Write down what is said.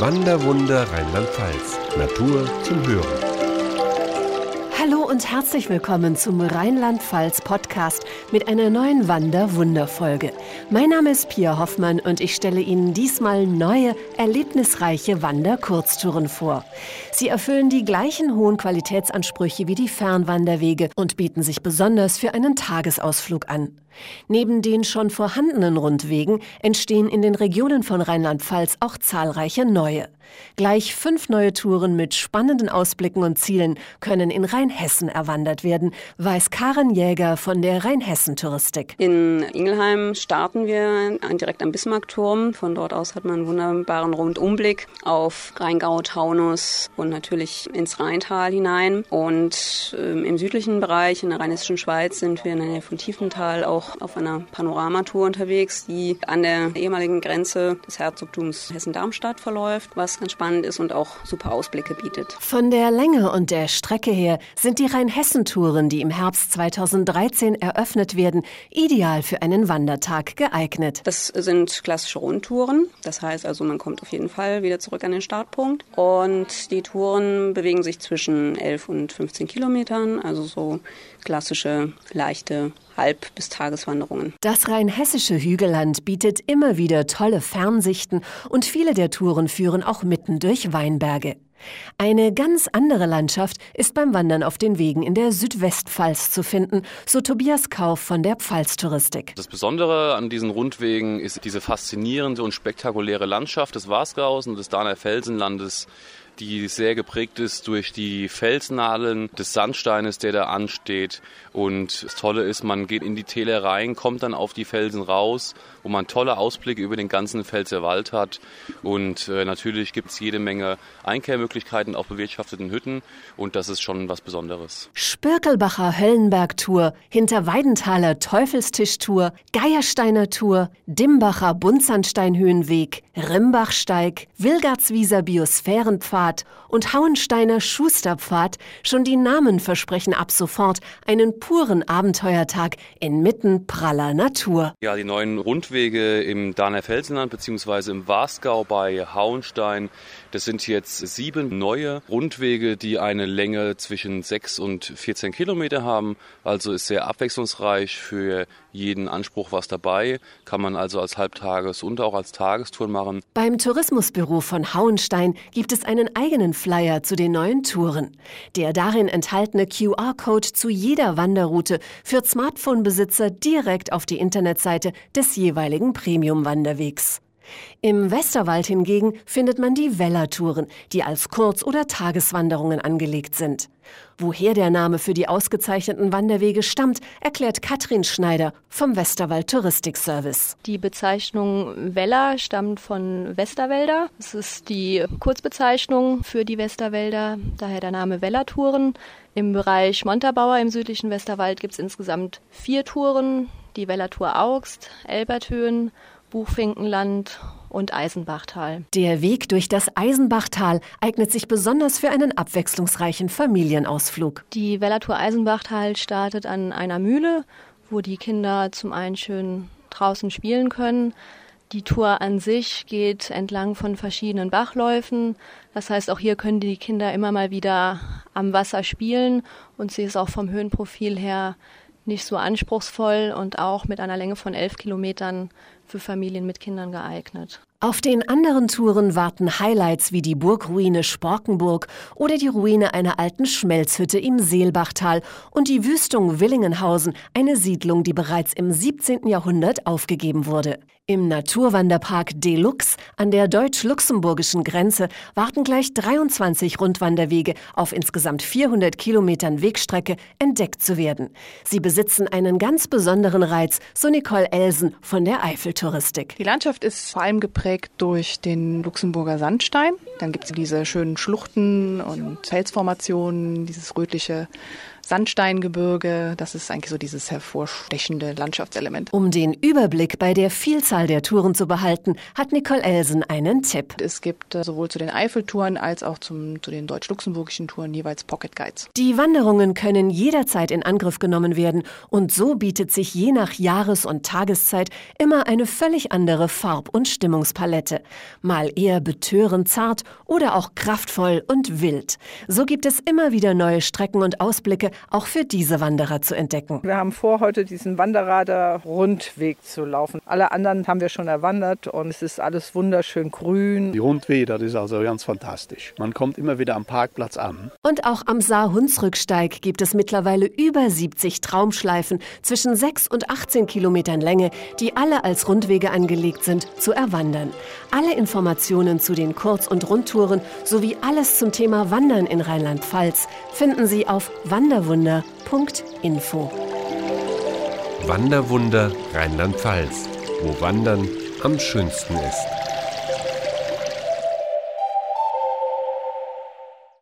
Wanderwunder Rheinland-Pfalz. Natur zum Hören. Hallo und herzlich willkommen zum Rheinland-Pfalz-Podcast mit einer neuen Wander-Wunder-Folge. Mein Name ist Pia Hoffmann und ich stelle Ihnen diesmal neue, erlebnisreiche Wander-Kurztouren vor. Sie erfüllen die gleichen hohen Qualitätsansprüche wie die Fernwanderwege und bieten sich besonders für einen Tagesausflug an. Neben den schon vorhandenen Rundwegen entstehen in den Regionen von Rheinland-Pfalz auch zahlreiche neue. Gleich fünf neue Touren mit spannenden Ausblicken und Zielen können in Rheinhessen erwandert werden, weiß Karen Jäger von der Rheinhessen-Touristik. In Ingelheim starten wir direkt am Bismarckturm. Von dort aus hat man einen wunderbaren Rundumblick auf Rheingau, Taunus und natürlich ins Rheintal hinein. Und ähm, im südlichen Bereich, in der Rheinhessischen Schweiz, sind wir in der Nähe von Tiefenthal auch auch auf einer Panoramatour unterwegs, die an der ehemaligen Grenze des Herzogtums Hessen-Darmstadt verläuft, was ganz spannend ist und auch super Ausblicke bietet. Von der Länge und der Strecke her sind die Rheinhessen-Touren, die im Herbst 2013 eröffnet werden, ideal für einen Wandertag geeignet. Das sind klassische Rundtouren. Das heißt also, man kommt auf jeden Fall wieder zurück an den Startpunkt. Und die Touren bewegen sich zwischen 11 und 15 Kilometern, also so klassische, leichte Halb- bis Tageswanderungen. Das rheinhessische Hügelland bietet immer wieder tolle Fernsichten und viele der Touren führen auch mitten durch Weinberge. Eine ganz andere Landschaft ist beim Wandern auf den Wegen in der Südwestpfalz zu finden, so Tobias Kauf von der Pfalztouristik. Das Besondere an diesen Rundwegen ist diese faszinierende und spektakuläre Landschaft des Wasgaus und des Dahner Felsenlandes die sehr geprägt ist durch die Felsnadeln des Sandsteines, der da ansteht. Und das Tolle ist, man geht in die Täler rein, kommt dann auf die Felsen raus, wo man tolle Ausblicke über den ganzen Pfälzer hat. Und äh, natürlich gibt es jede Menge Einkehrmöglichkeiten auf bewirtschafteten Hütten. Und das ist schon was Besonderes. Spirkelbacher Höllenberg-Tour, Hinterweidenthaler Teufelstisch-Tour, Geiersteiner Tour, Dimbacher Buntsandsteinhöhenweg, Rimbachsteig, Wilgartswieser Biosphärenpfad, Pfad und Hauensteiner Schusterpfad, schon die Namen versprechen ab sofort einen puren Abenteuertag inmitten praller Natur. Ja, die neuen Rundwege im Dahner Felsenland bzw. im Wasgau bei Hauenstein, das sind jetzt sieben neue Rundwege, die eine Länge zwischen sechs und 14 Kilometer haben. Also ist sehr abwechslungsreich für jeden Anspruch was dabei. Kann man also als Halbtages- und auch als Tagestour machen. Beim Tourismusbüro von Hauenstein gibt es einen eigenen Flyer zu den neuen Touren. Der darin enthaltene QR-Code zu jeder Wanderroute führt Smartphone-Besitzer direkt auf die Internetseite des jeweiligen Premium-Wanderwegs. Im Westerwald hingegen findet man die Wellertouren, die als Kurz- oder Tageswanderungen angelegt sind. Woher der Name für die ausgezeichneten Wanderwege stammt, erklärt Katrin Schneider vom Westerwald Touristikservice. Die Bezeichnung Weller stammt von Westerwälder. Es ist die Kurzbezeichnung für die Westerwälder, daher der Name Wellertouren. Im Bereich Montabaur im südlichen Westerwald gibt es insgesamt vier Touren. Die Wellertour Augst, Elberthöhen, Buchfinkenland und Eisenbachtal. Der Weg durch das Eisenbachtal eignet sich besonders für einen abwechslungsreichen Familienausflug. Die Wellertour Eisenbachtal startet an einer Mühle, wo die Kinder zum einen schön draußen spielen können. Die Tour an sich geht entlang von verschiedenen Bachläufen. Das heißt, auch hier können die Kinder immer mal wieder am Wasser spielen und sie ist auch vom Höhenprofil her nicht so anspruchsvoll und auch mit einer Länge von elf Kilometern für Familien mit Kindern geeignet. Auf den anderen Touren warten Highlights wie die Burgruine Sporkenburg oder die Ruine einer alten Schmelzhütte im Seelbachtal und die Wüstung Willingenhausen, eine Siedlung, die bereits im 17. Jahrhundert aufgegeben wurde. Im Naturwanderpark Deluxe an der deutsch-luxemburgischen Grenze warten gleich 23 Rundwanderwege auf insgesamt 400 Kilometern Wegstrecke entdeckt zu werden. Sie besitzen einen ganz besonderen Reiz, so Nicole Elsen von der Eifeltouristik. Die Landschaft ist vor allem geprägt durch den Luxemburger Sandstein. Dann gibt es diese schönen Schluchten und Felsformationen, dieses rötliche Sandsteingebirge. Das ist eigentlich so dieses hervorstechende Landschaftselement. Um den Überblick bei der Vielzahl der Touren zu behalten, hat Nicole Elsen einen Tipp. Es gibt äh, sowohl zu den Eifeltouren als auch zum, zu den deutsch-luxemburgischen Touren jeweils Pocket Guides. Die Wanderungen können jederzeit in Angriff genommen werden und so bietet sich je nach Jahres- und Tageszeit immer eine völlig andere Farb- und Stimmungspalette. Mal eher betörend zart oder auch kraftvoll und wild. So gibt es immer wieder neue Strecken und Ausblicke auch für diese Wanderer zu entdecken. Wir haben vor, heute diesen Wanderrader-Rundweg zu laufen. Alle anderen haben wir schon erwandert und es ist alles wunderschön grün. Die Rundwege, das ist also ganz fantastisch. Man kommt immer wieder am Parkplatz an. Und auch am Saar-Hunsrücksteig gibt es mittlerweile über 70 Traumschleifen zwischen 6 und 18 Kilometern Länge, die alle als Rundwege angelegt sind, zu erwandern. Alle Informationen zu den Kurz- und Rundtouren sowie alles zum Thema Wandern in Rheinland-Pfalz finden Sie auf wanderwunder.info. Wanderwunder Rheinland-Pfalz, wo Wandern am schönsten ist.